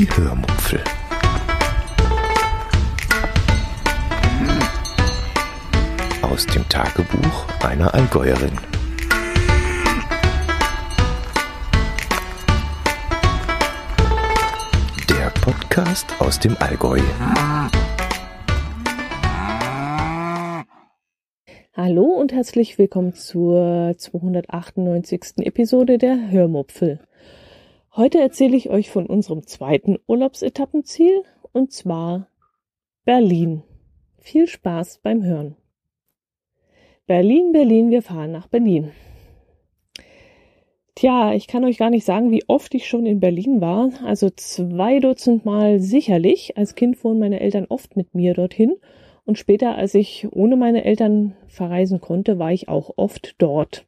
Die Hörmupfel. Aus dem Tagebuch einer Allgäuerin. Der Podcast aus dem Allgäu. Hallo und herzlich willkommen zur 298. Episode der Hörmupfel. Heute erzähle ich euch von unserem zweiten Urlaubsetappenziel und zwar Berlin. Viel Spaß beim Hören. Berlin, Berlin, wir fahren nach Berlin. Tja, ich kann euch gar nicht sagen, wie oft ich schon in Berlin war. Also zwei Dutzend Mal sicherlich. Als Kind fuhren meine Eltern oft mit mir dorthin. Und später, als ich ohne meine Eltern verreisen konnte, war ich auch oft dort.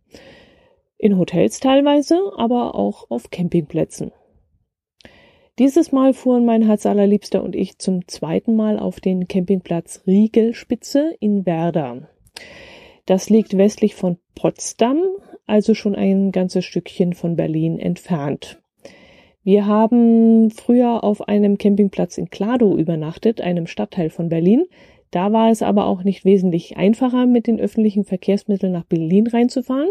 In Hotels teilweise, aber auch auf Campingplätzen. Dieses Mal fuhren mein Herz allerliebster und ich zum zweiten Mal auf den Campingplatz Riegelspitze in Werder. Das liegt westlich von Potsdam, also schon ein ganzes Stückchen von Berlin entfernt. Wir haben früher auf einem Campingplatz in Klado übernachtet, einem Stadtteil von Berlin. Da war es aber auch nicht wesentlich einfacher, mit den öffentlichen Verkehrsmitteln nach Berlin reinzufahren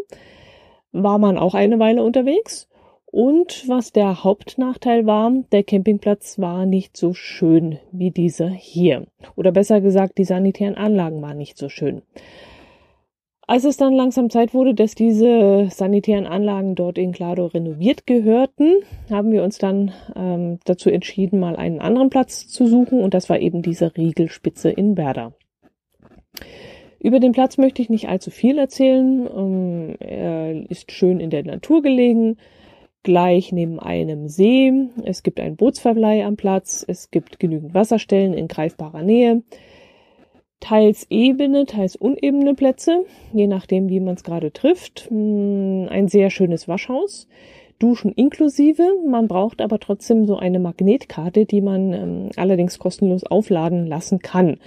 war man auch eine Weile unterwegs. Und was der Hauptnachteil war, der Campingplatz war nicht so schön wie dieser hier. Oder besser gesagt, die sanitären Anlagen waren nicht so schön. Als es dann langsam Zeit wurde, dass diese sanitären Anlagen dort in Klado renoviert gehörten, haben wir uns dann ähm, dazu entschieden, mal einen anderen Platz zu suchen. Und das war eben diese Riegelspitze in Werder. Über den Platz möchte ich nicht allzu viel erzählen. Ähm, er ist schön in der Natur gelegen, gleich neben einem See. Es gibt einen Bootsverleih am Platz. Es gibt genügend Wasserstellen in greifbarer Nähe. Teils ebene, teils unebene Plätze, je nachdem, wie man es gerade trifft. Hm, ein sehr schönes Waschhaus. Duschen inklusive. Man braucht aber trotzdem so eine Magnetkarte, die man ähm, allerdings kostenlos aufladen lassen kann.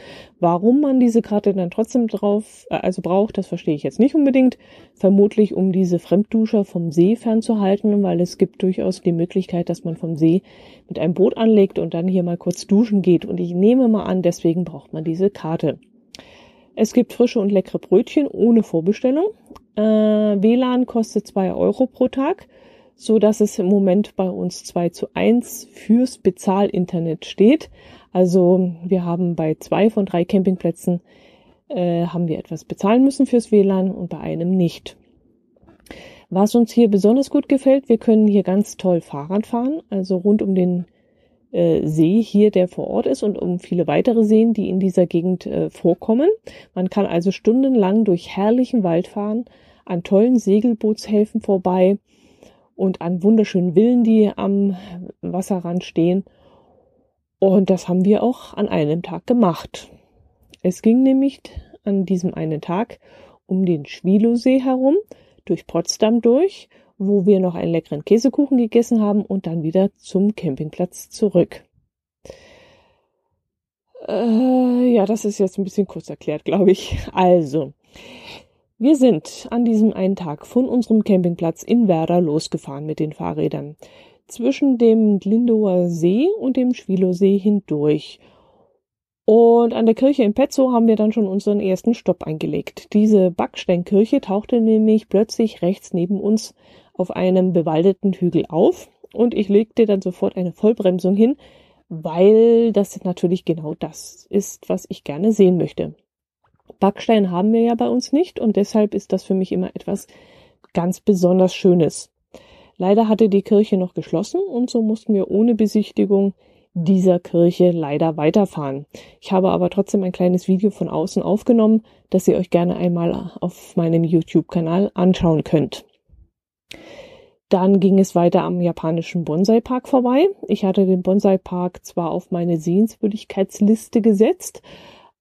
Warum man diese Karte dann trotzdem drauf, äh, also braucht, das verstehe ich jetzt nicht unbedingt. Vermutlich, um diese Fremdduscher vom See fernzuhalten, weil es gibt durchaus die Möglichkeit, dass man vom See mit einem Boot anlegt und dann hier mal kurz duschen geht. Und ich nehme mal an, deswegen braucht man diese Karte. Es gibt frische und leckere Brötchen ohne Vorbestellung. Äh, WLAN kostet zwei Euro pro Tag so dass es im Moment bei uns 2 zu 1 fürs Bezahlinternet steht. Also wir haben bei zwei von drei Campingplätzen äh, haben wir etwas bezahlen müssen fürs WLAN und bei einem nicht. Was uns hier besonders gut gefällt, wir können hier ganz toll Fahrrad fahren, also rund um den äh, See hier, der vor Ort ist und um viele weitere Seen, die in dieser Gegend äh, vorkommen. Man kann also stundenlang durch herrlichen Wald fahren, an tollen Segelbootshäfen vorbei und an wunderschönen Villen, die am Wasserrand stehen. Und das haben wir auch an einem Tag gemacht. Es ging nämlich an diesem einen Tag um den Schwilosee herum, durch Potsdam durch, wo wir noch einen leckeren Käsekuchen gegessen haben und dann wieder zum Campingplatz zurück. Äh, ja, das ist jetzt ein bisschen kurz erklärt, glaube ich. Also, wir sind an diesem einen Tag von unserem Campingplatz in Werder losgefahren mit den Fahrrädern. Zwischen dem Glindower See und dem Schwilosee hindurch. Und an der Kirche in Petzow haben wir dann schon unseren ersten Stopp eingelegt. Diese Backsteinkirche tauchte nämlich plötzlich rechts neben uns auf einem bewaldeten Hügel auf und ich legte dann sofort eine Vollbremsung hin, weil das natürlich genau das ist, was ich gerne sehen möchte. Backstein haben wir ja bei uns nicht und deshalb ist das für mich immer etwas ganz besonders Schönes. Leider hatte die Kirche noch geschlossen und so mussten wir ohne Besichtigung dieser Kirche leider weiterfahren. Ich habe aber trotzdem ein kleines Video von außen aufgenommen, das ihr euch gerne einmal auf meinem YouTube-Kanal anschauen könnt. Dann ging es weiter am japanischen Bonsai-Park vorbei. Ich hatte den Bonsai-Park zwar auf meine Sehenswürdigkeitsliste gesetzt,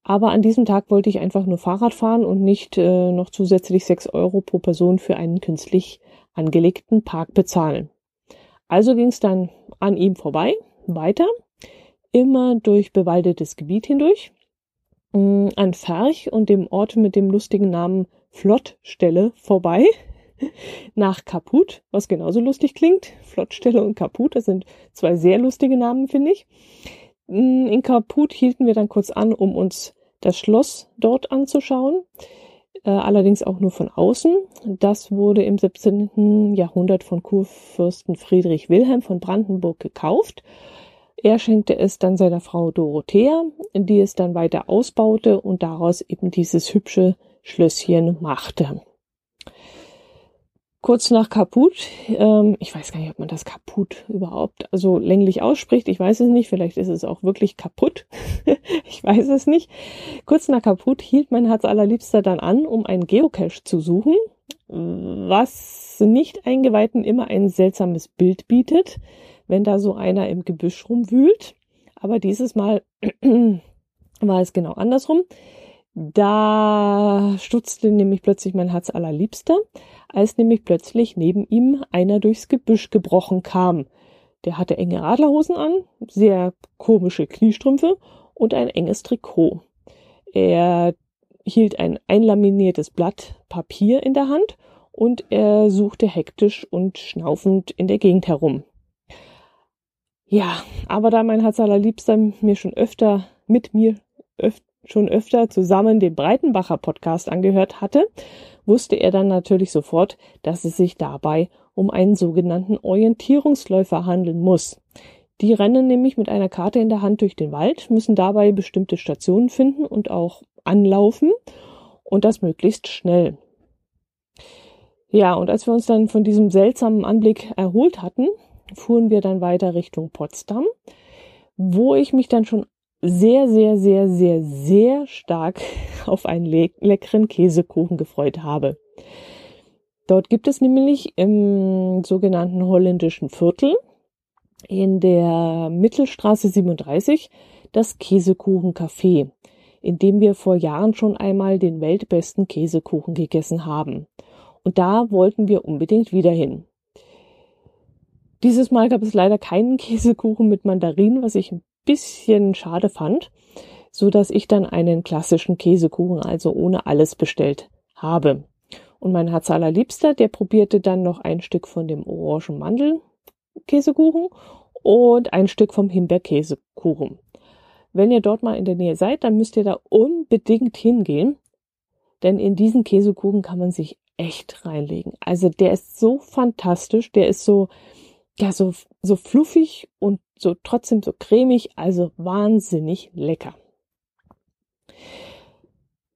aber an diesem Tag wollte ich einfach nur Fahrrad fahren und nicht äh, noch zusätzlich sechs Euro pro Person für einen künstlich angelegten Park bezahlen. Also ging es dann an ihm vorbei, weiter, immer durch bewaldetes Gebiet hindurch, mh, mm, an Ferch und dem Ort mit dem lustigen Namen Flottstelle vorbei. nach Kaput, was genauso lustig klingt. Flottstelle und Kaput, das sind zwei sehr lustige Namen, finde ich. Mm, in Kaput hielten wir dann kurz an, um uns das Schloss dort anzuschauen, äh, allerdings auch nur von außen. Das wurde im 17. Jahrhundert von Kurfürsten Friedrich Wilhelm von Brandenburg gekauft. Er schenkte es dann seiner Frau Dorothea, die es dann weiter ausbaute und daraus eben dieses hübsche Schlösschen machte kurz nach Kaput. Ähm, ich weiß gar nicht, ob man das Kaput überhaupt also länglich ausspricht. Ich weiß es nicht. Vielleicht ist es auch wirklich kaputt. ich weiß es nicht. Kurz nach Kaput hielt mein Herz allerliebster dann an, um einen Geocache zu suchen, was nicht Eingeweihten immer ein seltsames Bild bietet, wenn da so einer im Gebüsch rumwühlt. Aber dieses Mal war es genau andersrum. Da stutzte nämlich plötzlich mein Herz allerliebster, als nämlich plötzlich neben ihm einer durchs Gebüsch gebrochen kam. Der hatte enge Radlerhosen an, sehr komische Kniestrümpfe und ein enges Trikot. Er hielt ein einlaminiertes Blatt Papier in der Hand und er suchte hektisch und schnaufend in der Gegend herum. Ja, aber da mein Herz allerliebster mir schon öfter mit mir öfter schon öfter zusammen den Breitenbacher Podcast angehört hatte, wusste er dann natürlich sofort, dass es sich dabei um einen sogenannten Orientierungsläufer handeln muss. Die rennen nämlich mit einer Karte in der Hand durch den Wald, müssen dabei bestimmte Stationen finden und auch anlaufen und das möglichst schnell. Ja, und als wir uns dann von diesem seltsamen Anblick erholt hatten, fuhren wir dann weiter Richtung Potsdam, wo ich mich dann schon sehr, sehr, sehr, sehr, sehr stark auf einen le leckeren Käsekuchen gefreut habe. Dort gibt es nämlich im sogenannten holländischen Viertel in der Mittelstraße 37 das Käsekuchencafé, in dem wir vor Jahren schon einmal den weltbesten Käsekuchen gegessen haben. Und da wollten wir unbedingt wieder hin. Dieses Mal gab es leider keinen Käsekuchen mit Mandarinen, was ich ein bisschen schade fand, so dass ich dann einen klassischen Käsekuchen, also ohne alles bestellt habe. Und mein Herz allerliebster, der probierte dann noch ein Stück von dem orangen Mandelkäsekuchen und ein Stück vom Himbeerkäsekuchen. Wenn ihr dort mal in der Nähe seid, dann müsst ihr da unbedingt hingehen, denn in diesen Käsekuchen kann man sich echt reinlegen. Also der ist so fantastisch, der ist so, ja, so, so fluffig und so trotzdem so cremig, also wahnsinnig lecker.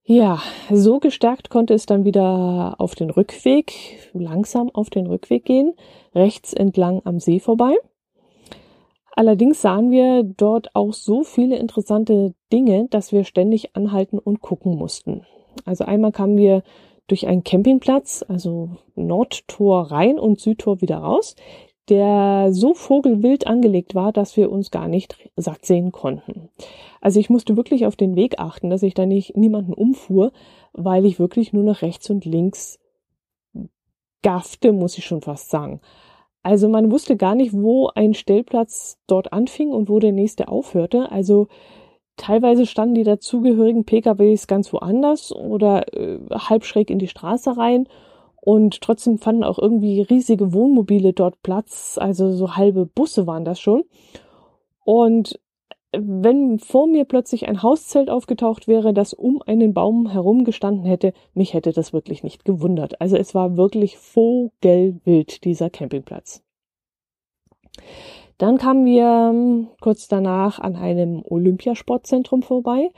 Ja, so gestärkt konnte es dann wieder auf den Rückweg, langsam auf den Rückweg gehen, rechts entlang am See vorbei. Allerdings sahen wir dort auch so viele interessante Dinge, dass wir ständig anhalten und gucken mussten. Also einmal kamen wir durch einen Campingplatz, also Nordtor rein und Südtor wieder raus der so vogelwild angelegt war, dass wir uns gar nicht satt sehen konnten. Also ich musste wirklich auf den Weg achten, dass ich da nicht niemanden umfuhr, weil ich wirklich nur nach rechts und links gaffte, muss ich schon fast sagen. Also man wusste gar nicht, wo ein Stellplatz dort anfing und wo der nächste aufhörte. Also teilweise standen die dazugehörigen PKWs ganz woanders oder äh, halb schräg in die Straße rein und trotzdem fanden auch irgendwie riesige Wohnmobile dort Platz, also so halbe Busse waren das schon. Und wenn vor mir plötzlich ein Hauszelt aufgetaucht wäre, das um einen Baum herum gestanden hätte, mich hätte das wirklich nicht gewundert. Also es war wirklich vogelwild, dieser Campingplatz. Dann kamen wir ähm, kurz danach an einem Olympiasportzentrum vorbei,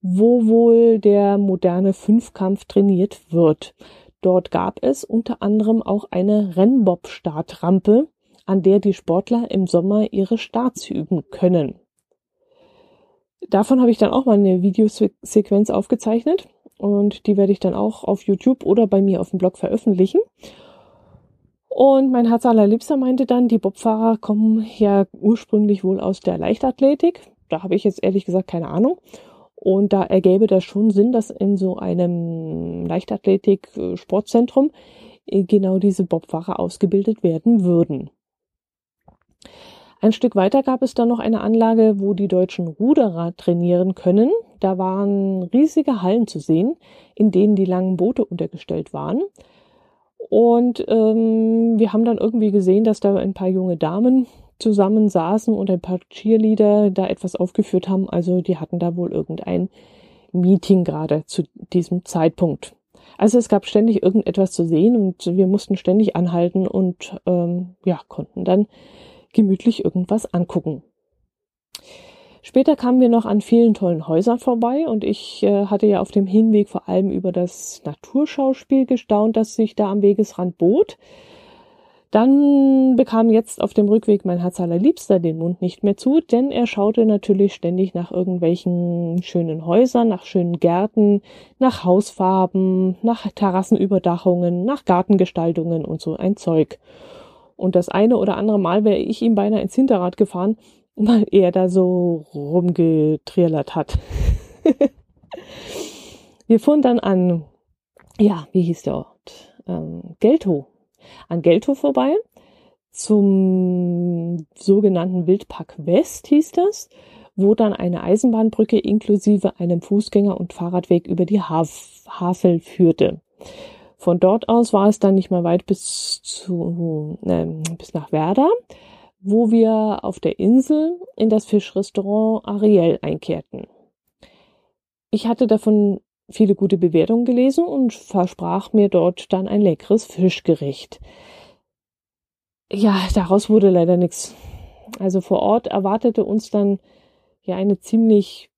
wo wohl der moderne Fünfkampf trainiert wird. Dort gab es unter anderem auch eine Rennbob-Startrampe, an der die Sportler im Sommer ihre Starts üben können. Davon habe ich dann auch mal eine Videosequenz aufgezeichnet und die werde ich dann auch auf YouTube oder bei mir auf dem Blog veröffentlichen. Und mein Herz allerliebster meinte dann, die Bobfahrer kommen ja ursprünglich wohl aus der Leichtathletik. Da habe ich jetzt ehrlich gesagt keine Ahnung. Und da ergäbe das schon Sinn, dass in so einem Leichtathletik-Sportzentrum äh, genau diese Bobfahrer ausgebildet werden würden. Ein Stück weiter gab es dann noch eine Anlage, wo die deutschen Ruderer trainieren können. Da waren riesige Hallen zu sehen, in denen die langen Boote untergestellt waren. Und ähm, wir haben dann irgendwie gesehen, dass da ein paar junge Damen zusammen saßen und ein paar Cheerleader da etwas aufgeführt haben. Also die hatten da wohl irgendein Meeting gerade zu diesem Zeitpunkt. Also es gab ständig irgendetwas zu sehen und wir mussten ständig anhalten und ähm, ja, konnten dann gemütlich irgendwas angucken. Später kamen wir noch an vielen tollen Häusern vorbei und ich äh, hatte ja auf dem Hinweg vor allem über das Naturschauspiel gestaunt, das sich da am Wegesrand bot. Dann bekam jetzt auf dem Rückweg mein Herz allerliebster den Mund nicht mehr zu, denn er schaute natürlich ständig nach irgendwelchen schönen Häusern, nach schönen Gärten, nach Hausfarben, nach Terrassenüberdachungen, nach Gartengestaltungen und so ein Zeug. Und das eine oder andere Mal wäre ich ihm beinahe ins Hinterrad gefahren, weil er da so rumgetrillert hat. Wir fuhren dann an, ja, wie hieß der Ort? Ähm, Gelto an Geltow vorbei zum sogenannten Wildpark West hieß das, wo dann eine Eisenbahnbrücke inklusive einem Fußgänger- und Fahrradweg über die Haf Havel führte. Von dort aus war es dann nicht mehr weit bis zu äh, bis nach Werder, wo wir auf der Insel in das Fischrestaurant Ariel einkehrten. Ich hatte davon viele gute Bewertungen gelesen und versprach mir dort dann ein leckeres Fischgericht. Ja, daraus wurde leider nichts. Also vor Ort erwartete uns dann ja eine ziemlich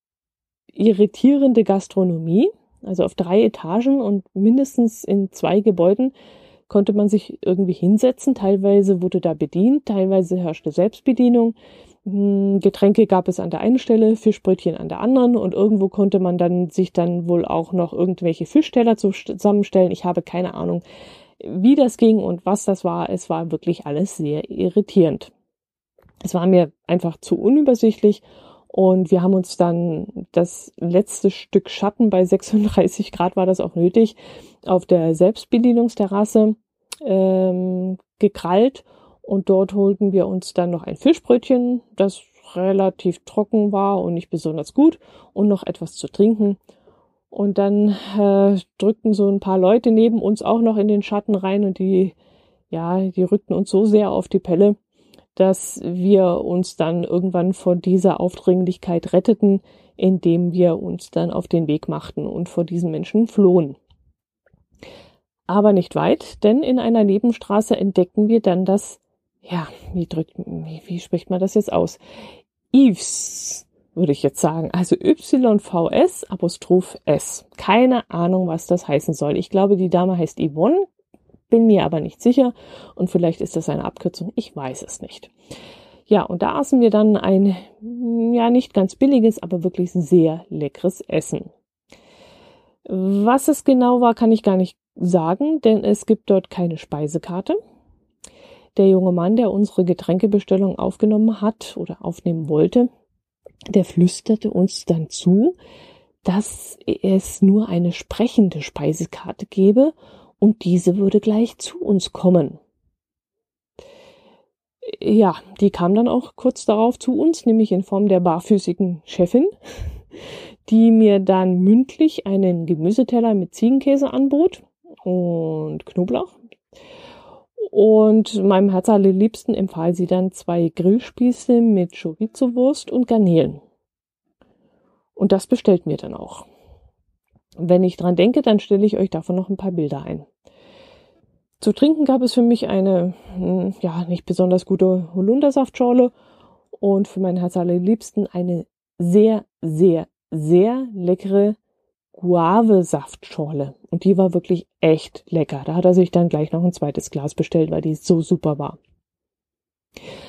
irritierende Gastronomie. Also auf drei Etagen und mindestens in zwei Gebäuden konnte man sich irgendwie hinsetzen. Teilweise wurde da bedient, teilweise herrschte Selbstbedienung. Hm, Getränke gab es an der einen Stelle, Fischbrötchen an der anderen und irgendwo konnte man dann sich dann wohl auch noch irgendwelche Fischteller zusammenstellen. Ich habe keine Ahnung, wie das ging und was das war. Es war wirklich alles sehr irritierend. Es war mir einfach zu unübersichtlich und wir haben uns dann das letzte Stück Schatten bei 36 Grad war das auch nötig auf der Selbstbedienungsterrasse ähm, gekrallt und dort holten wir uns dann noch ein Fischbrötchen, das relativ trocken war und nicht besonders gut und noch etwas zu trinken. Und dann äh, drückten so ein paar Leute neben uns auch noch in den Schatten rein und die, ja, die rückten uns so sehr auf die Pelle, dass wir uns dann irgendwann vor dieser Aufdringlichkeit retteten, indem wir uns dann auf den Weg machten und vor diesen Menschen flohen. Aber nicht weit, denn in einer Nebenstraße entdeckten wir dann das ja, wie drückt, wie, wie spricht man das jetzt aus? Yves, würde ich jetzt sagen. Also YVS Apostroph S. Keine Ahnung, was das heißen soll. Ich glaube, die Dame heißt Yvonne, bin mir aber nicht sicher. Und vielleicht ist das eine Abkürzung. Ich weiß es nicht. Ja, und da aßen wir dann ein, ja, nicht ganz billiges, aber wirklich sehr leckeres Essen. Was es genau war, kann ich gar nicht sagen, denn es gibt dort keine Speisekarte. Der junge Mann, der unsere Getränkebestellung aufgenommen hat oder aufnehmen wollte, der flüsterte uns dann zu, dass es nur eine sprechende Speisekarte gebe und diese würde gleich zu uns kommen. Ja, die kam dann auch kurz darauf zu uns, nämlich in Form der barfüßigen Chefin, die mir dann mündlich einen Gemüseteller mit Ziegenkäse anbot und Knoblauch und meinem Herz allerliebsten empfahl sie dann zwei Grillspieße mit Chorizo-Wurst und Garnelen. Und das bestellt mir dann auch. Wenn ich dran denke, dann stelle ich euch davon noch ein paar Bilder ein. Zu trinken gab es für mich eine, hm, ja, nicht besonders gute Holundersaftschorle und für mein Herz allerliebsten eine sehr, sehr, sehr leckere Guave-Saftschorle. Und die war wirklich echt lecker. Da hat er sich dann gleich noch ein zweites Glas bestellt, weil die so super war.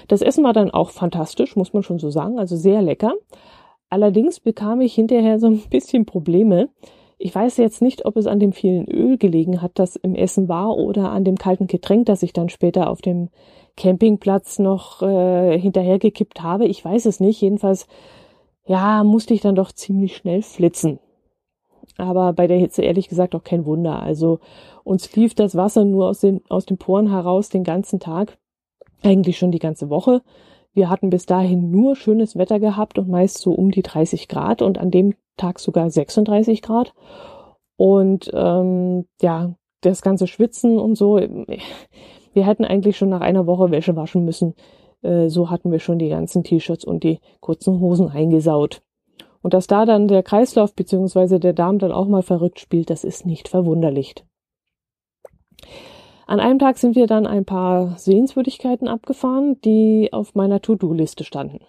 Das Essen war dann auch fantastisch, muss man schon so sagen, also sehr lecker. Allerdings bekam ich hinterher so ein bisschen Probleme. Ich weiß jetzt nicht, ob es an dem vielen Öl gelegen hat, das im Essen war, oder an dem kalten Getränk, das ich dann später auf dem Campingplatz noch äh, hinterhergekippt habe. Ich weiß es nicht. Jedenfalls, ja, musste ich dann doch ziemlich schnell flitzen. Aber bei der Hitze ehrlich gesagt auch kein Wunder. Also uns lief das Wasser nur aus den, aus den Poren heraus den ganzen Tag, eigentlich schon die ganze Woche. Wir hatten bis dahin nur schönes Wetter gehabt und meist so um die 30 Grad und an dem Tag sogar 36 Grad. Und ähm, ja, das ganze Schwitzen und so. Wir hätten eigentlich schon nach einer Woche Wäsche waschen müssen. Äh, so hatten wir schon die ganzen T-Shirts und die kurzen Hosen eingesaut. Und dass da dann der Kreislauf bzw. der Darm dann auch mal verrückt spielt, das ist nicht verwunderlich. An einem Tag sind wir dann ein paar Sehenswürdigkeiten abgefahren, die auf meiner To-Do-Liste standen.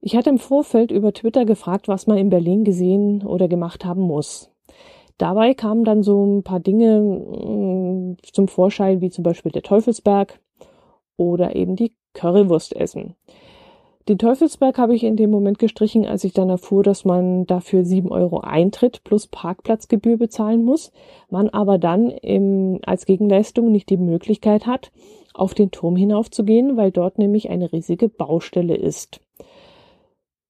Ich hatte im Vorfeld über Twitter gefragt, was man in Berlin gesehen oder gemacht haben muss. Dabei kamen dann so ein paar Dinge mm, zum Vorschein, wie zum Beispiel der Teufelsberg oder eben die Currywurst essen. Den Teufelsberg habe ich in dem Moment gestrichen, als ich dann erfuhr, dass man dafür sieben Euro Eintritt plus Parkplatzgebühr bezahlen muss, man aber dann im, als Gegenleistung nicht die Möglichkeit hat, auf den Turm hinaufzugehen, weil dort nämlich eine riesige Baustelle ist.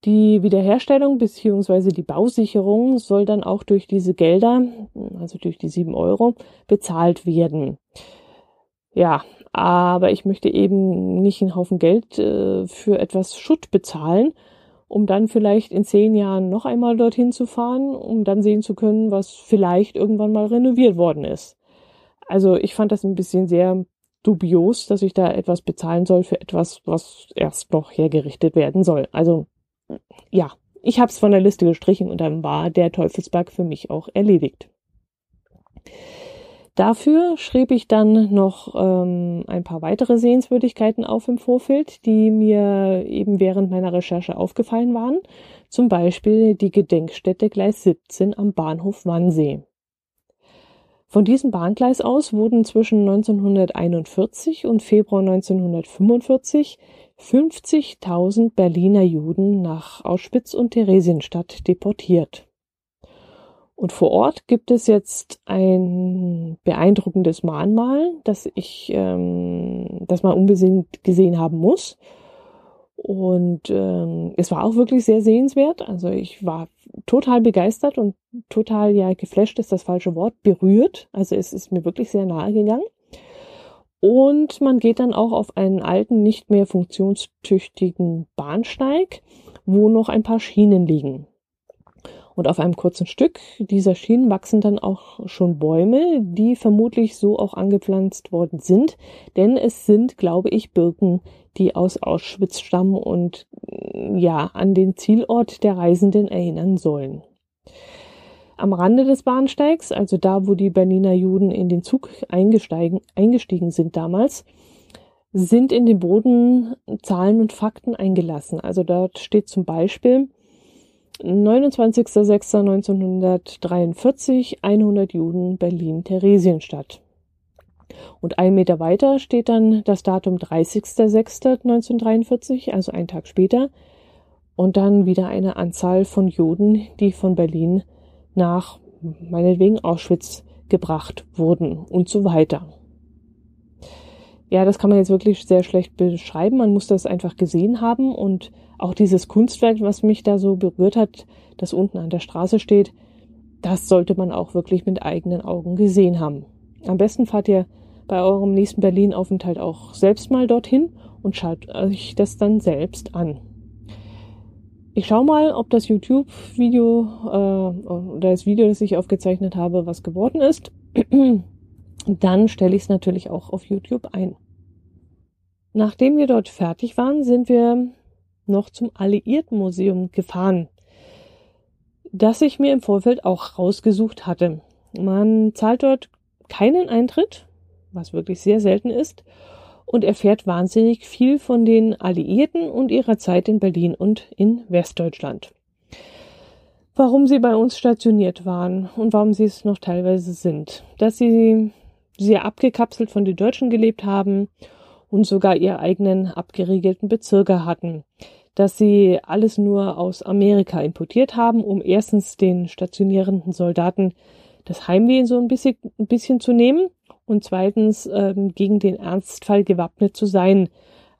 Die Wiederherstellung bzw. die Bausicherung soll dann auch durch diese Gelder, also durch die sieben Euro, bezahlt werden. Ja, aber ich möchte eben nicht einen Haufen Geld äh, für etwas Schutt bezahlen, um dann vielleicht in zehn Jahren noch einmal dorthin zu fahren, um dann sehen zu können, was vielleicht irgendwann mal renoviert worden ist. Also ich fand das ein bisschen sehr dubios, dass ich da etwas bezahlen soll für etwas, was erst noch hergerichtet werden soll. Also ja, ich habe es von der Liste gestrichen und dann war der Teufelsberg für mich auch erledigt. Dafür schrieb ich dann noch ähm, ein paar weitere Sehenswürdigkeiten auf im Vorfeld, die mir eben während meiner Recherche aufgefallen waren. Zum Beispiel die Gedenkstätte Gleis 17 am Bahnhof Wannsee. Von diesem Bahngleis aus wurden zwischen 1941 und Februar 1945 50.000 Berliner Juden nach Auschwitz und Theresienstadt deportiert. Und vor Ort gibt es jetzt ein beeindruckendes Mahnmal, das ich, ähm, das man unbedingt gesehen haben muss. Und ähm, es war auch wirklich sehr sehenswert. Also ich war total begeistert und total, ja, geflasht ist das falsche Wort, berührt. Also es ist mir wirklich sehr nahe gegangen. Und man geht dann auch auf einen alten, nicht mehr funktionstüchtigen Bahnsteig, wo noch ein paar Schienen liegen. Und auf einem kurzen Stück dieser Schienen wachsen dann auch schon Bäume, die vermutlich so auch angepflanzt worden sind, denn es sind, glaube ich, Birken, die aus Auschwitz stammen und ja, an den Zielort der Reisenden erinnern sollen. Am Rande des Bahnsteigs, also da, wo die Berliner Juden in den Zug eingestiegen sind damals, sind in den Boden Zahlen und Fakten eingelassen. Also dort steht zum Beispiel, 29.06.1943, 100 Juden, Berlin, Theresienstadt. Und ein Meter weiter steht dann das Datum 30.06.1943, also ein Tag später. Und dann wieder eine Anzahl von Juden, die von Berlin nach meinetwegen Auschwitz gebracht wurden und so weiter. Ja, das kann man jetzt wirklich sehr schlecht beschreiben. Man muss das einfach gesehen haben und auch dieses Kunstwerk, was mich da so berührt hat, das unten an der Straße steht, das sollte man auch wirklich mit eigenen Augen gesehen haben. Am besten fahrt ihr bei eurem nächsten Berlin-Aufenthalt auch selbst mal dorthin und schaut euch das dann selbst an. Ich schaue mal, ob das YouTube-Video äh, oder das Video, das ich aufgezeichnet habe, was geworden ist. dann stelle ich es natürlich auch auf YouTube ein. Nachdem wir dort fertig waren, sind wir noch zum Alliiertenmuseum gefahren, das ich mir im Vorfeld auch rausgesucht hatte. Man zahlt dort keinen Eintritt, was wirklich sehr selten ist, und erfährt wahnsinnig viel von den Alliierten und ihrer Zeit in Berlin und in Westdeutschland. Warum sie bei uns stationiert waren und warum sie es noch teilweise sind. Dass sie sehr abgekapselt von den Deutschen gelebt haben und sogar ihre eigenen abgeriegelten Bezirke hatten dass sie alles nur aus Amerika importiert haben, um erstens den stationierenden Soldaten das Heimweh so ein bisschen, ein bisschen zu nehmen und zweitens ähm, gegen den Ernstfall gewappnet zu sein.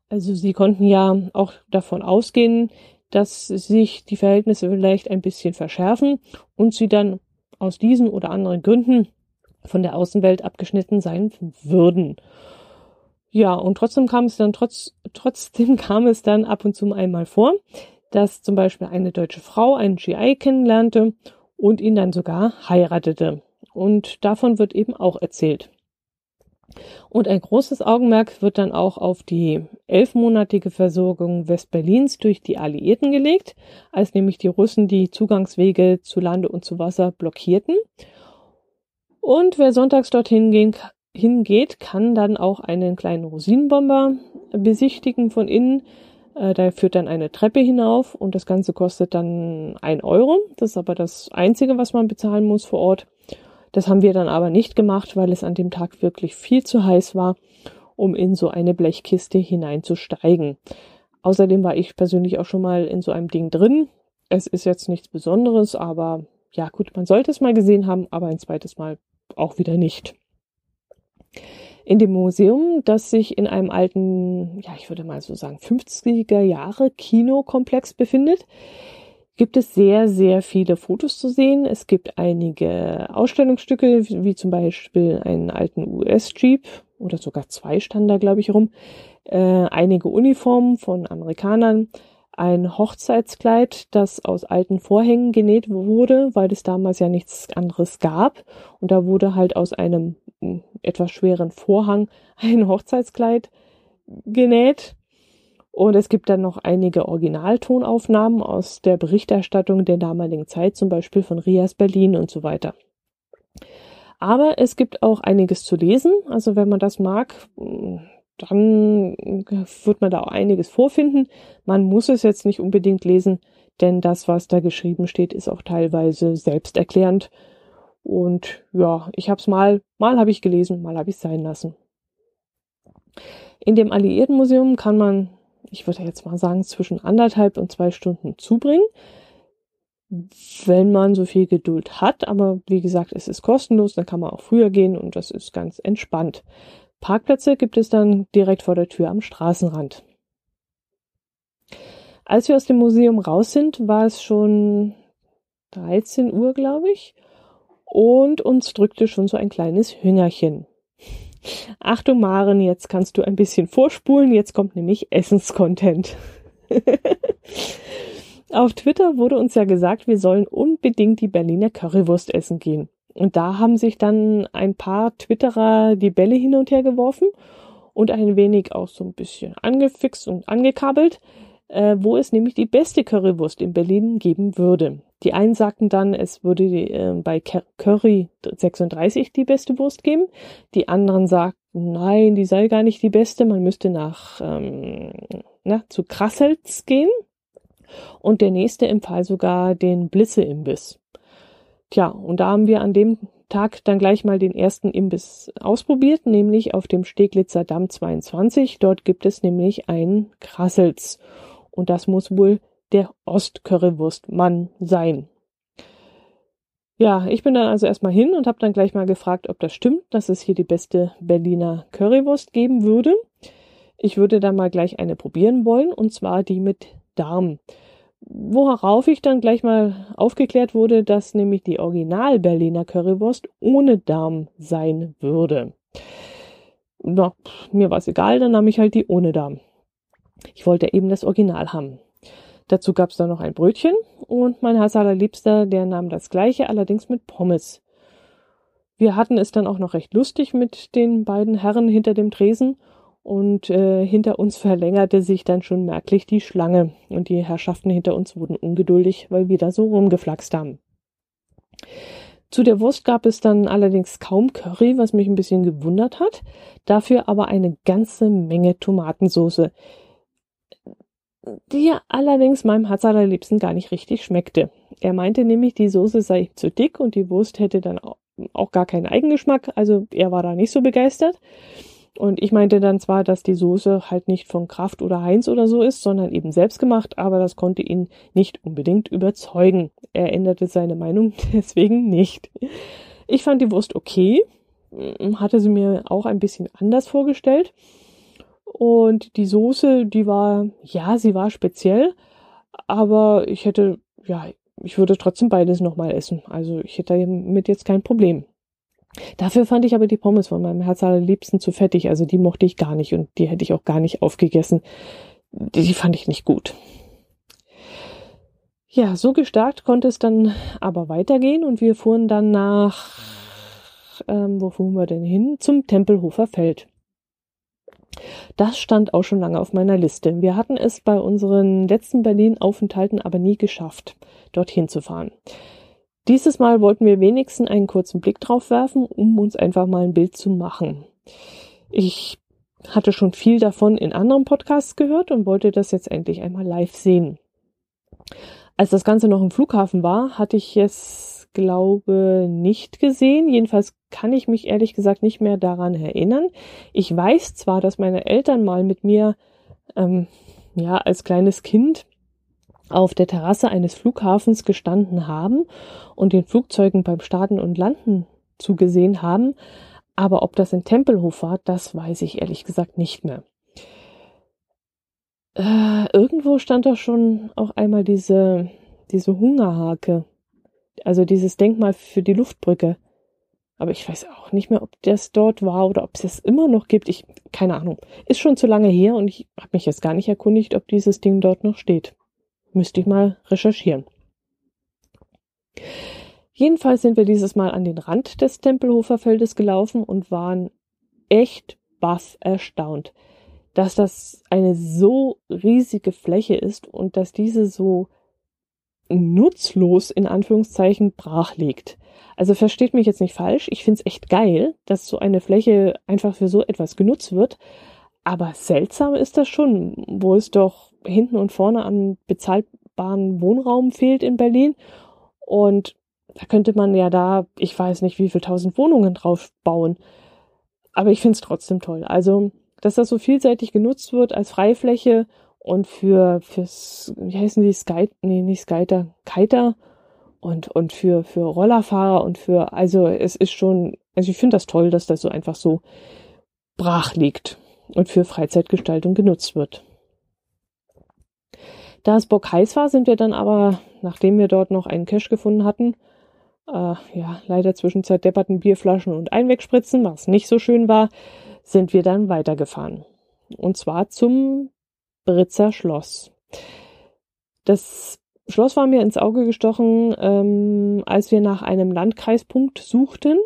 Also sie konnten ja auch davon ausgehen, dass sich die Verhältnisse vielleicht ein bisschen verschärfen und sie dann aus diesen oder anderen Gründen von der Außenwelt abgeschnitten sein würden. Ja, und trotzdem kam es dann trotz, trotzdem kam es dann ab und zu einmal vor, dass zum Beispiel eine deutsche Frau einen GI kennenlernte und ihn dann sogar heiratete. Und davon wird eben auch erzählt. Und ein großes Augenmerk wird dann auch auf die elfmonatige Versorgung Westberlins durch die Alliierten gelegt, als nämlich die Russen die Zugangswege zu Lande und zu Wasser blockierten. Und wer sonntags dorthin gehen, hingeht, kann dann auch einen kleinen Rosinenbomber besichtigen von innen. Äh, da führt dann eine Treppe hinauf und das Ganze kostet dann ein Euro. Das ist aber das Einzige, was man bezahlen muss vor Ort. Das haben wir dann aber nicht gemacht, weil es an dem Tag wirklich viel zu heiß war, um in so eine Blechkiste hineinzusteigen. Außerdem war ich persönlich auch schon mal in so einem Ding drin. Es ist jetzt nichts Besonderes, aber ja gut, man sollte es mal gesehen haben, aber ein zweites Mal auch wieder nicht. In dem Museum, das sich in einem alten, ja, ich würde mal so sagen, 50er Jahre Kinokomplex befindet, gibt es sehr, sehr viele Fotos zu sehen. Es gibt einige Ausstellungsstücke, wie zum Beispiel einen alten US-Jeep oder sogar zwei standen da, glaube ich, rum. Äh, einige Uniformen von Amerikanern, ein Hochzeitskleid, das aus alten Vorhängen genäht wurde, weil es damals ja nichts anderes gab. Und da wurde halt aus einem hm, etwas schweren Vorhang ein Hochzeitskleid genäht. Und es gibt dann noch einige Originaltonaufnahmen aus der Berichterstattung der damaligen Zeit, zum Beispiel von Rias Berlin und so weiter. Aber es gibt auch einiges zu lesen. Also wenn man das mag, dann wird man da auch einiges vorfinden. Man muss es jetzt nicht unbedingt lesen, denn das, was da geschrieben steht, ist auch teilweise selbsterklärend. Und ja, ich habe es mal, mal habe ich gelesen, mal habe ich sein lassen. In dem Alliiertenmuseum kann man ich würde jetzt mal sagen, zwischen anderthalb und zwei Stunden zubringen, wenn man so viel Geduld hat. Aber wie gesagt, es ist kostenlos, dann kann man auch früher gehen und das ist ganz entspannt. Parkplätze gibt es dann direkt vor der Tür am Straßenrand. Als wir aus dem Museum raus sind, war es schon 13 Uhr, glaube ich, und uns drückte schon so ein kleines Hüngerchen. Achtung, Maren, jetzt kannst du ein bisschen vorspulen. Jetzt kommt nämlich Essenscontent. Auf Twitter wurde uns ja gesagt, wir sollen unbedingt die Berliner Currywurst essen gehen. Und da haben sich dann ein paar Twitterer die Bälle hin und her geworfen und ein wenig auch so ein bisschen angefixt und angekabelt, äh, wo es nämlich die beste Currywurst in Berlin geben würde. Die einen sagten dann, es würde äh, bei Curry 36 die beste Wurst geben. Die anderen sagten, nein, die sei gar nicht die beste. Man müsste nach ähm, na, zu Krassels gehen. Und der nächste empfahl sogar den Blitze-Imbiss. Tja, und da haben wir an dem Tag dann gleich mal den ersten Imbiss ausprobiert, nämlich auf dem Steglitzer Damm 22. Dort gibt es nämlich einen Krassels. Und das muss wohl der Ostcurrywurstmann sein. Ja, ich bin dann also erstmal hin und habe dann gleich mal gefragt, ob das stimmt, dass es hier die beste Berliner Currywurst geben würde. Ich würde dann mal gleich eine probieren wollen, und zwar die mit Darm. Worauf ich dann gleich mal aufgeklärt wurde, dass nämlich die Original Berliner Currywurst ohne Darm sein würde. Na, mir war es egal, dann nahm ich halt die ohne Darm. Ich wollte eben das Original haben. Dazu gab es dann noch ein Brötchen und mein Herz allerliebster, der nahm das gleiche, allerdings mit Pommes. Wir hatten es dann auch noch recht lustig mit den beiden Herren hinter dem Tresen und äh, hinter uns verlängerte sich dann schon merklich die Schlange und die Herrschaften hinter uns wurden ungeduldig, weil wir da so rumgeflaxt haben. Zu der Wurst gab es dann allerdings kaum Curry, was mich ein bisschen gewundert hat, dafür aber eine ganze Menge Tomatensoße die allerdings meinem Herz allerliebsten gar nicht richtig schmeckte. Er meinte nämlich, die Soße sei zu dick und die Wurst hätte dann auch gar keinen Eigengeschmack, also er war da nicht so begeistert. Und ich meinte dann zwar, dass die Soße halt nicht von Kraft oder Heinz oder so ist, sondern eben selbst gemacht, aber das konnte ihn nicht unbedingt überzeugen. Er änderte seine Meinung deswegen nicht. Ich fand die Wurst okay, hatte sie mir auch ein bisschen anders vorgestellt. Und die Soße, die war, ja, sie war speziell, aber ich hätte, ja, ich würde trotzdem beides nochmal essen. Also ich hätte damit jetzt kein Problem. Dafür fand ich aber die Pommes von meinem Herz allerliebsten zu fettig. Also die mochte ich gar nicht und die hätte ich auch gar nicht aufgegessen. Die fand ich nicht gut. Ja, so gestarkt konnte es dann aber weitergehen und wir fuhren dann nach ähm, wo fuhren wir denn hin? Zum Tempelhofer Feld. Das stand auch schon lange auf meiner Liste. Wir hatten es bei unseren letzten Berlin-Aufenthalten aber nie geschafft, dorthin zu fahren. Dieses Mal wollten wir wenigstens einen kurzen Blick drauf werfen, um uns einfach mal ein Bild zu machen. Ich hatte schon viel davon in anderen Podcasts gehört und wollte das jetzt endlich einmal live sehen. Als das Ganze noch im Flughafen war, hatte ich es, glaube, nicht gesehen. Jedenfalls kann ich mich ehrlich gesagt nicht mehr daran erinnern. Ich weiß zwar, dass meine Eltern mal mit mir, ähm, ja, als kleines Kind auf der Terrasse eines Flughafens gestanden haben und den Flugzeugen beim Starten und Landen zugesehen haben, aber ob das in Tempelhof war, das weiß ich ehrlich gesagt nicht mehr. Äh, irgendwo stand doch schon auch einmal diese, diese Hungerhake. Also dieses Denkmal für die Luftbrücke. Aber ich weiß auch nicht mehr, ob das dort war oder ob es es immer noch gibt. Ich, keine Ahnung. Ist schon zu lange her und ich habe mich jetzt gar nicht erkundigt, ob dieses Ding dort noch steht. Müsste ich mal recherchieren. Jedenfalls sind wir dieses Mal an den Rand des Tempelhofer Feldes gelaufen und waren echt baff erstaunt dass das eine so riesige Fläche ist und dass diese so nutzlos in Anführungszeichen brach liegt. Also versteht mich jetzt nicht falsch, ich finde es echt geil, dass so eine Fläche einfach für so etwas genutzt wird. Aber seltsam ist das schon, wo es doch hinten und vorne an bezahlbaren Wohnraum fehlt in Berlin. Und da könnte man ja da, ich weiß nicht, wie viel tausend Wohnungen drauf bauen. Aber ich finde es trotzdem toll. Also dass das so vielseitig genutzt wird als Freifläche und für fürs wie heißen die Sky nee nicht Skyter Kiter und und für für Rollerfahrer und für also es ist schon also ich finde das toll, dass das so einfach so brach liegt und für Freizeitgestaltung genutzt wird. Da es Bock heiß war, sind wir dann aber, nachdem wir dort noch einen Cache gefunden hatten, äh, ja, leider zwischenzeit depperten Bierflaschen und Einwegspritzen, was nicht so schön war, sind wir dann weitergefahren. Und zwar zum Britzer Schloss. Das Schloss war mir ins Auge gestochen, ähm, als wir nach einem Landkreispunkt suchten.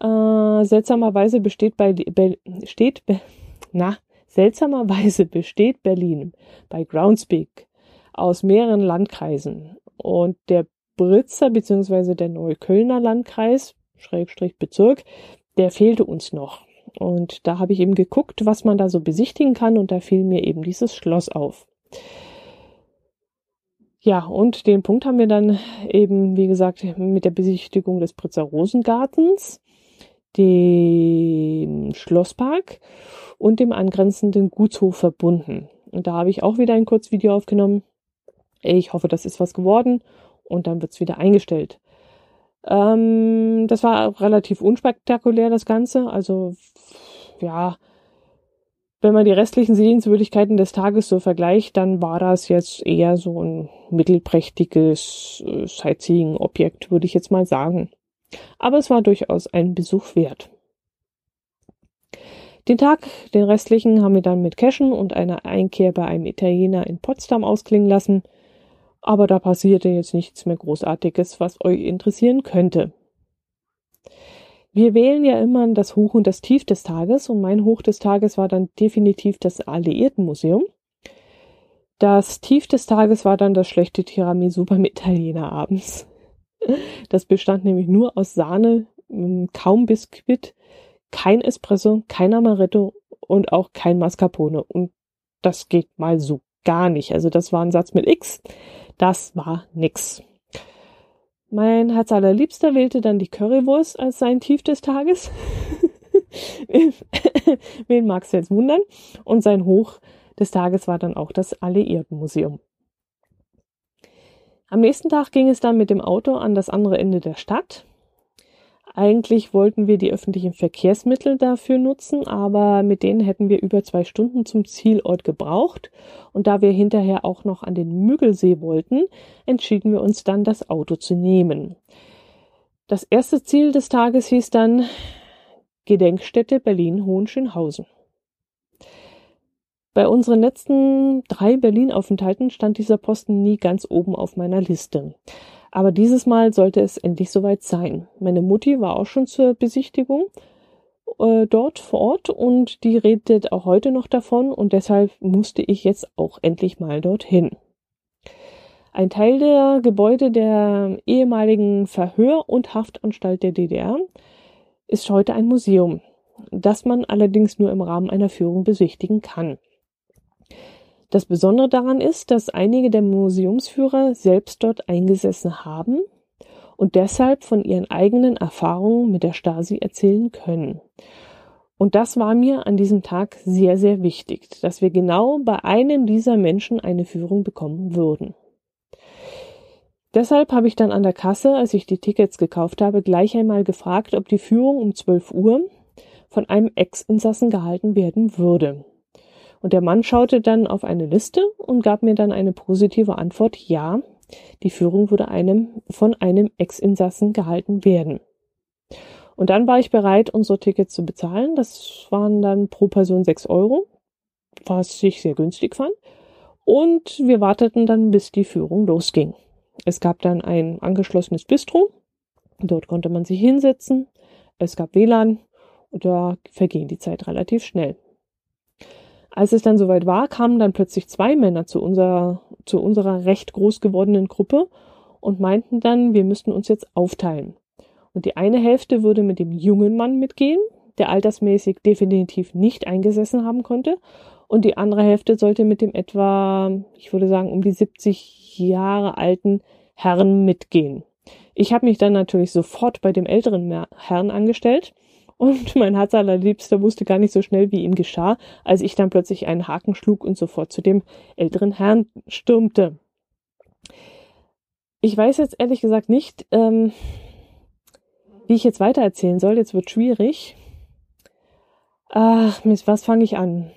Äh, seltsamerweise besteht bei Be steht na seltsamerweise besteht Berlin bei Groundspeak aus mehreren Landkreisen und der Britzer bzw. der Neuköllner Landkreis Schrägstrich Bezirk, der fehlte uns noch. Und da habe ich eben geguckt, was man da so besichtigen kann und da fiel mir eben dieses Schloss auf. Ja, und den Punkt haben wir dann eben, wie gesagt, mit der Besichtigung des Pritzer Rosengartens, dem Schlosspark und dem angrenzenden Gutshof verbunden. Und da habe ich auch wieder ein Kurzvideo aufgenommen. Ich hoffe, das ist was geworden und dann wird es wieder eingestellt. Ähm, das war relativ unspektakulär, das Ganze. Also, ja, wenn man die restlichen Sehenswürdigkeiten des Tages so vergleicht, dann war das jetzt eher so ein mittelprächtiges äh, Sightseeing-Objekt, würde ich jetzt mal sagen. Aber es war durchaus ein Besuch wert. Den Tag, den restlichen, haben wir dann mit Cashen und einer Einkehr bei einem Italiener in Potsdam ausklingen lassen. Aber da passierte jetzt nichts mehr Großartiges, was euch interessieren könnte. Wir wählen ja immer das Hoch und das Tief des Tages und mein Hoch des Tages war dann definitiv das Alliiertenmuseum. Das Tief des Tages war dann das schlechte Tiramisu beim Italiener abends. Das bestand nämlich nur aus Sahne, kaum Biskuit, kein Espresso, kein Amaretto und auch kein Mascarpone. Und das geht mal so gar nicht. Also das war ein Satz mit X. Das war nix. Mein Herz allerliebster wählte dann die Currywurst als sein Tief des Tages. Wen mag's jetzt wundern? Und sein Hoch des Tages war dann auch das Alliiertenmuseum. Am nächsten Tag ging es dann mit dem Auto an das andere Ende der Stadt. Eigentlich wollten wir die öffentlichen Verkehrsmittel dafür nutzen, aber mit denen hätten wir über zwei Stunden zum Zielort gebraucht. Und da wir hinterher auch noch an den Müggelsee wollten, entschieden wir uns dann, das Auto zu nehmen. Das erste Ziel des Tages hieß dann Gedenkstätte Berlin-Hohenschönhausen. Bei unseren letzten drei Berlin-Aufenthalten stand dieser Posten nie ganz oben auf meiner Liste. Aber dieses Mal sollte es endlich soweit sein. Meine Mutti war auch schon zur Besichtigung äh, dort vor Ort und die redet auch heute noch davon und deshalb musste ich jetzt auch endlich mal dorthin. Ein Teil der Gebäude der ehemaligen Verhör- und Haftanstalt der DDR ist heute ein Museum, das man allerdings nur im Rahmen einer Führung besichtigen kann. Das Besondere daran ist, dass einige der Museumsführer selbst dort eingesessen haben und deshalb von ihren eigenen Erfahrungen mit der Stasi erzählen können. Und das war mir an diesem Tag sehr, sehr wichtig, dass wir genau bei einem dieser Menschen eine Führung bekommen würden. Deshalb habe ich dann an der Kasse, als ich die Tickets gekauft habe, gleich einmal gefragt, ob die Führung um 12 Uhr von einem Ex-Insassen gehalten werden würde. Und der Mann schaute dann auf eine Liste und gab mir dann eine positive Antwort, ja, die Führung würde einem, von einem Ex-Insassen gehalten werden. Und dann war ich bereit, unsere Tickets zu bezahlen. Das waren dann pro Person sechs Euro, was ich sehr günstig fand. Und wir warteten dann, bis die Führung losging. Es gab dann ein angeschlossenes Bistro. Dort konnte man sich hinsetzen. Es gab WLAN und da verging die Zeit relativ schnell. Als es dann soweit war, kamen dann plötzlich zwei Männer zu unserer, zu unserer recht groß gewordenen Gruppe und meinten dann, wir müssten uns jetzt aufteilen. Und die eine Hälfte würde mit dem jungen Mann mitgehen, der altersmäßig definitiv nicht eingesessen haben konnte. Und die andere Hälfte sollte mit dem etwa, ich würde sagen, um die 70 Jahre alten Herrn mitgehen. Ich habe mich dann natürlich sofort bei dem älteren Herrn angestellt und mein Herz allerliebster wusste gar nicht so schnell, wie ihm geschah, als ich dann plötzlich einen Haken schlug und sofort zu dem älteren Herrn stürmte. Ich weiß jetzt ehrlich gesagt nicht, ähm, wie ich jetzt weitererzählen soll. Jetzt wird schwierig. Ach, Mist, was fange ich an?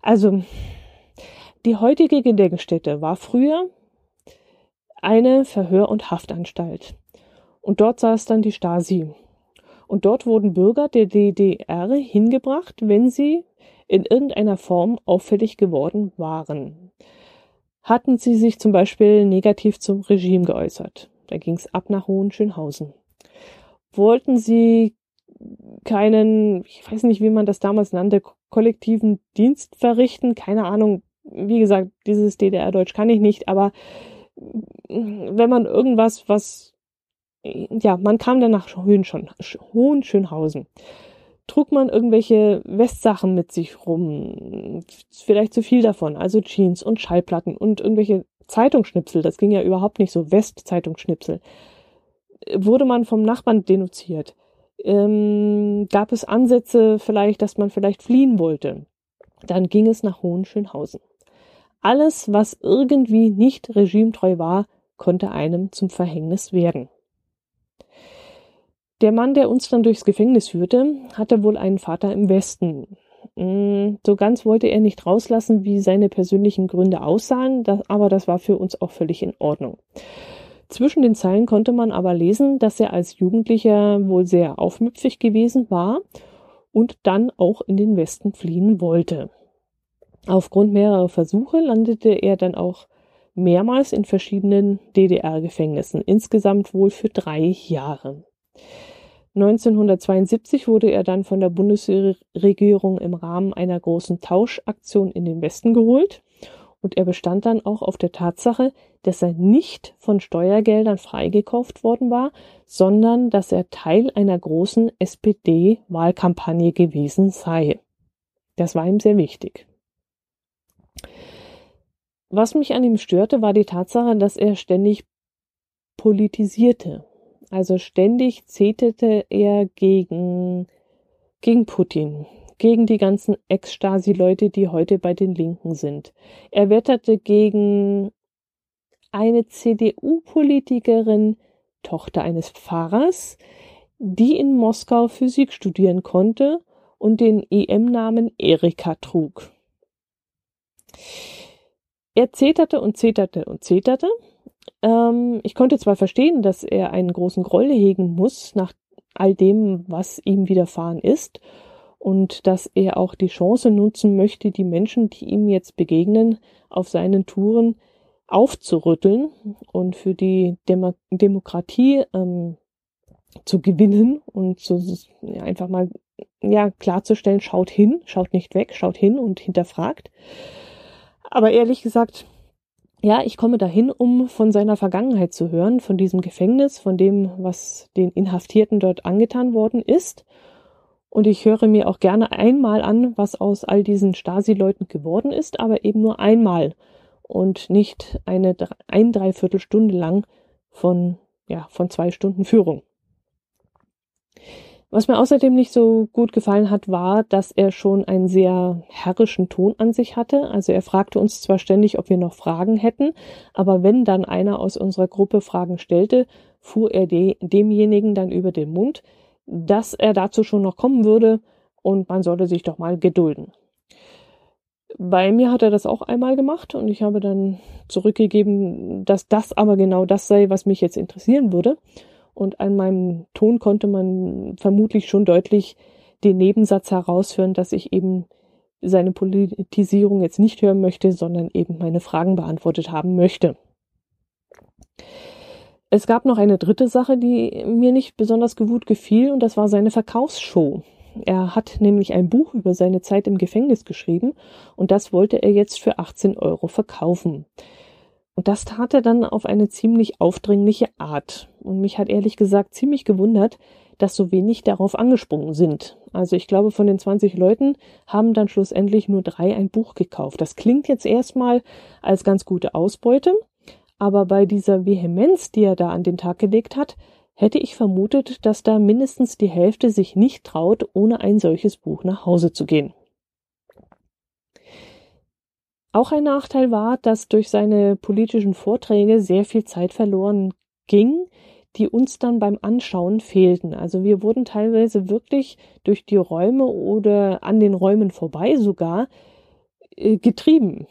Also, die heutige Gedenkstätte war früher eine Verhör- und Haftanstalt. Und dort saß dann die Stasi. Und dort wurden Bürger der DDR hingebracht, wenn sie in irgendeiner Form auffällig geworden waren. Hatten sie sich zum Beispiel negativ zum Regime geäußert. Da ging es ab nach Hohenschönhausen. Wollten sie keinen, ich weiß nicht, wie man das damals nannte, kollektiven Dienst verrichten, keine Ahnung. Wie gesagt, dieses DDR-Deutsch kann ich nicht, aber wenn man irgendwas, was ja, man kam dann nach Hohenschönhausen. Trug man irgendwelche Westsachen mit sich rum, vielleicht zu viel davon, also Jeans und Schallplatten und irgendwelche Zeitungsschnipsel, das ging ja überhaupt nicht so, West-Zeitungsschnipsel, wurde man vom Nachbarn denunziert. Ähm, gab es Ansätze vielleicht, dass man vielleicht fliehen wollte. Dann ging es nach Hohenschönhausen. Alles, was irgendwie nicht regimetreu war, konnte einem zum Verhängnis werden. Der Mann, der uns dann durchs Gefängnis führte, hatte wohl einen Vater im Westen. Mm, so ganz wollte er nicht rauslassen, wie seine persönlichen Gründe aussahen, aber das war für uns auch völlig in Ordnung. Zwischen den Zeilen konnte man aber lesen, dass er als Jugendlicher wohl sehr aufmüpfig gewesen war und dann auch in den Westen fliehen wollte. Aufgrund mehrerer Versuche landete er dann auch mehrmals in verschiedenen DDR-Gefängnissen, insgesamt wohl für drei Jahre. 1972 wurde er dann von der Bundesregierung im Rahmen einer großen Tauschaktion in den Westen geholt und er bestand dann auch auf der Tatsache, dass er nicht von Steuergeldern freigekauft worden war, sondern dass er Teil einer großen SPD-Wahlkampagne gewesen sei. Das war ihm sehr wichtig. Was mich an ihm störte, war die Tatsache, dass er ständig politisierte. Also ständig zetete er gegen, gegen Putin, gegen die ganzen Ex-Stasi-Leute, die heute bei den Linken sind. Er wetterte gegen eine CDU-Politikerin, Tochter eines Pfarrers, die in Moskau Physik studieren konnte und den EM-Namen Erika trug. Er zeterte und zeterte und zeterte ähm, ich konnte zwar verstehen, dass er einen großen Groll hegen muss nach all dem, was ihm widerfahren ist, und dass er auch die Chance nutzen möchte, die Menschen, die ihm jetzt begegnen, auf seinen Touren aufzurütteln und für die Demo Demokratie ähm, zu gewinnen und zu, ja, einfach mal ja, klarzustellen, schaut hin, schaut nicht weg, schaut hin und hinterfragt. Aber ehrlich gesagt, ja, ich komme dahin, um von seiner Vergangenheit zu hören, von diesem Gefängnis, von dem, was den Inhaftierten dort angetan worden ist. Und ich höre mir auch gerne einmal an, was aus all diesen Stasi-Leuten geworden ist, aber eben nur einmal und nicht eine ein Dreiviertelstunde lang von, ja, von zwei Stunden Führung. Was mir außerdem nicht so gut gefallen hat, war, dass er schon einen sehr herrischen Ton an sich hatte. Also er fragte uns zwar ständig, ob wir noch Fragen hätten, aber wenn dann einer aus unserer Gruppe Fragen stellte, fuhr er de demjenigen dann über den Mund, dass er dazu schon noch kommen würde und man solle sich doch mal gedulden. Bei mir hat er das auch einmal gemacht und ich habe dann zurückgegeben, dass das aber genau das sei, was mich jetzt interessieren würde. Und an meinem Ton konnte man vermutlich schon deutlich den Nebensatz heraushören, dass ich eben seine Politisierung jetzt nicht hören möchte, sondern eben meine Fragen beantwortet haben möchte. Es gab noch eine dritte Sache, die mir nicht besonders gut gefiel, und das war seine Verkaufsshow. Er hat nämlich ein Buch über seine Zeit im Gefängnis geschrieben, und das wollte er jetzt für 18 Euro verkaufen. Und das tat er dann auf eine ziemlich aufdringliche Art. Und mich hat ehrlich gesagt ziemlich gewundert, dass so wenig darauf angesprungen sind. Also ich glaube, von den 20 Leuten haben dann schlussendlich nur drei ein Buch gekauft. Das klingt jetzt erstmal als ganz gute Ausbeute, aber bei dieser Vehemenz, die er da an den Tag gelegt hat, hätte ich vermutet, dass da mindestens die Hälfte sich nicht traut, ohne ein solches Buch nach Hause zu gehen. Auch ein Nachteil war, dass durch seine politischen Vorträge sehr viel Zeit verloren ging, die uns dann beim Anschauen fehlten. Also wir wurden teilweise wirklich durch die Räume oder an den Räumen vorbei sogar äh, getrieben.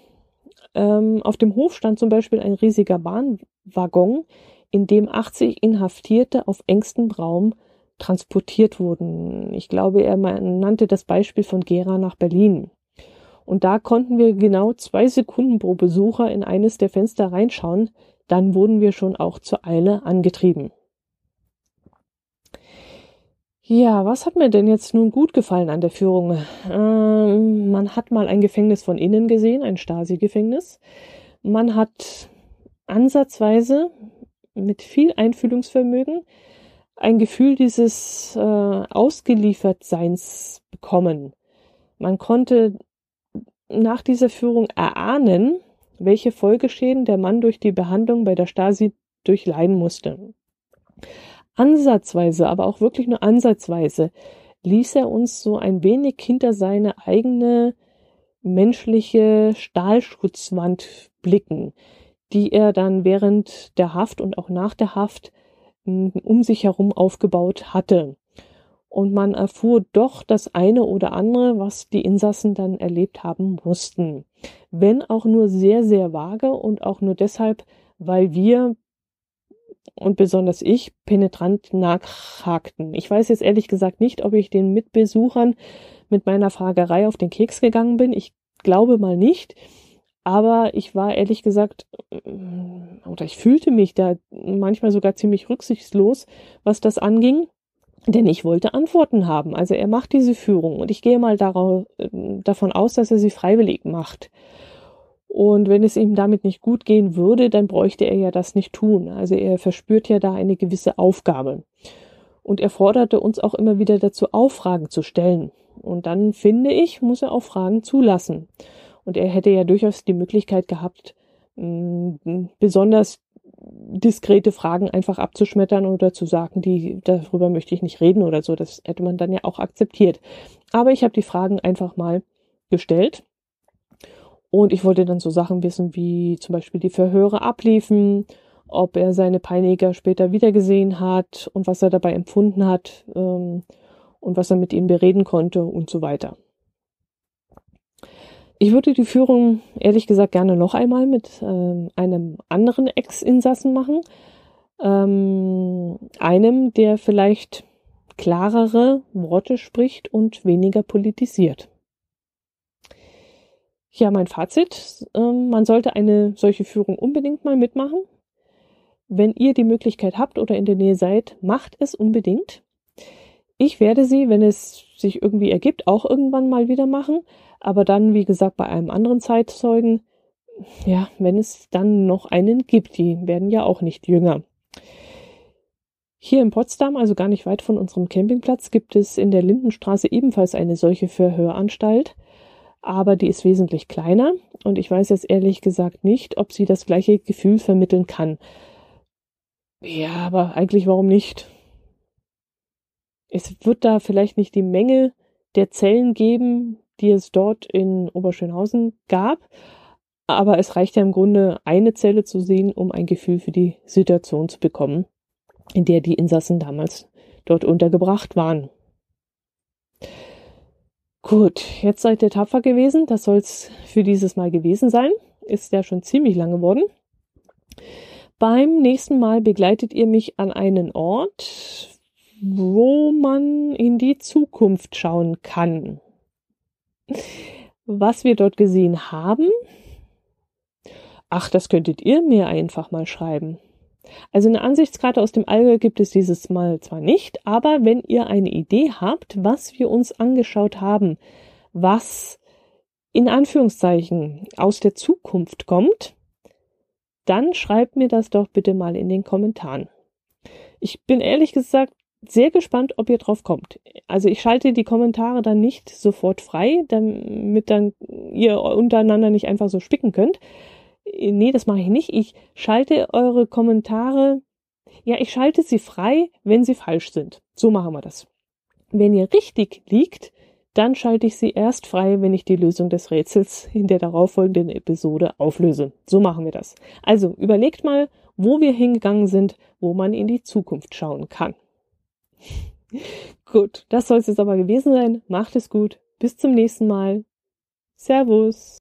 Ähm, auf dem Hof stand zum Beispiel ein riesiger Bahnwaggon, in dem 80 Inhaftierte auf engstem Raum transportiert wurden. Ich glaube, er nannte das Beispiel von Gera nach Berlin. Und da konnten wir genau zwei Sekunden pro Besucher in eines der Fenster reinschauen. Dann wurden wir schon auch zur Eile angetrieben. Ja, was hat mir denn jetzt nun gut gefallen an der Führung? Ähm, man hat mal ein Gefängnis von innen gesehen, ein Stasi-Gefängnis. Man hat ansatzweise mit viel Einfühlungsvermögen ein Gefühl dieses äh, Ausgeliefertseins bekommen. Man konnte nach dieser Führung erahnen, welche Folgeschäden der Mann durch die Behandlung bei der Stasi durchleiden musste. Ansatzweise, aber auch wirklich nur ansatzweise, ließ er uns so ein wenig hinter seine eigene menschliche Stahlschutzwand blicken, die er dann während der Haft und auch nach der Haft hm, um sich herum aufgebaut hatte und man erfuhr doch das eine oder andere, was die Insassen dann erlebt haben mussten. Wenn auch nur sehr, sehr vage und auch nur deshalb, weil wir und besonders ich penetrant nachhakten. Ich weiß jetzt ehrlich gesagt nicht, ob ich den Mitbesuchern mit meiner Fragerei auf den Keks gegangen bin. Ich glaube mal nicht. Aber ich war ehrlich gesagt, oder ich fühlte mich da manchmal sogar ziemlich rücksichtslos, was das anging. Denn ich wollte Antworten haben. Also er macht diese Führung und ich gehe mal darauf, äh, davon aus, dass er sie freiwillig macht. Und wenn es ihm damit nicht gut gehen würde, dann bräuchte er ja das nicht tun. Also er verspürt ja da eine gewisse Aufgabe. Und er forderte uns auch immer wieder dazu auf, Fragen zu stellen. Und dann finde ich, muss er auch Fragen zulassen. Und er hätte ja durchaus die Möglichkeit gehabt, besonders diskrete Fragen einfach abzuschmettern oder zu sagen, die darüber möchte ich nicht reden oder so. Das hätte man dann ja auch akzeptiert. Aber ich habe die Fragen einfach mal gestellt. Und ich wollte dann so Sachen wissen, wie zum Beispiel die Verhöre abliefen, ob er seine Peiniger später wiedergesehen hat und was er dabei empfunden hat ähm, und was er mit ihnen bereden konnte und so weiter. Ich würde die Führung ehrlich gesagt gerne noch einmal mit ähm, einem anderen Ex-Insassen machen. Ähm, einem, der vielleicht klarere Worte spricht und weniger politisiert. Ja, mein Fazit, äh, man sollte eine solche Führung unbedingt mal mitmachen. Wenn ihr die Möglichkeit habt oder in der Nähe seid, macht es unbedingt. Ich werde sie, wenn es sich irgendwie ergibt, auch irgendwann mal wieder machen, aber dann, wie gesagt, bei einem anderen Zeitzeugen, ja, wenn es dann noch einen gibt, die werden ja auch nicht jünger. Hier in Potsdam, also gar nicht weit von unserem Campingplatz, gibt es in der Lindenstraße ebenfalls eine solche Verhöranstalt, aber die ist wesentlich kleiner und ich weiß jetzt ehrlich gesagt nicht, ob sie das gleiche Gefühl vermitteln kann. Ja, aber eigentlich warum nicht? Es wird da vielleicht nicht die Menge der Zellen geben, die es dort in Oberschönhausen gab, aber es reicht ja im Grunde, eine Zelle zu sehen, um ein Gefühl für die Situation zu bekommen, in der die Insassen damals dort untergebracht waren. Gut, jetzt seid ihr tapfer gewesen. Das soll's für dieses Mal gewesen sein. Ist ja schon ziemlich lang geworden. Beim nächsten Mal begleitet ihr mich an einen Ort, wo man in die Zukunft schauen kann. Was wir dort gesehen haben, ach, das könntet ihr mir einfach mal schreiben. Also eine Ansichtskarte aus dem Allgäu gibt es dieses Mal zwar nicht, aber wenn ihr eine Idee habt, was wir uns angeschaut haben, was in Anführungszeichen aus der Zukunft kommt, dann schreibt mir das doch bitte mal in den Kommentaren. Ich bin ehrlich gesagt sehr gespannt, ob ihr drauf kommt. Also ich schalte die Kommentare dann nicht sofort frei, damit dann ihr untereinander nicht einfach so spicken könnt. Nee, das mache ich nicht. Ich schalte eure Kommentare, ja, ich schalte sie frei, wenn sie falsch sind. So machen wir das. Wenn ihr richtig liegt, dann schalte ich sie erst frei, wenn ich die Lösung des Rätsels in der darauffolgenden Episode auflöse. So machen wir das. Also überlegt mal, wo wir hingegangen sind, wo man in die Zukunft schauen kann. gut, das soll es jetzt aber gewesen sein. Macht es gut. Bis zum nächsten Mal. Servus.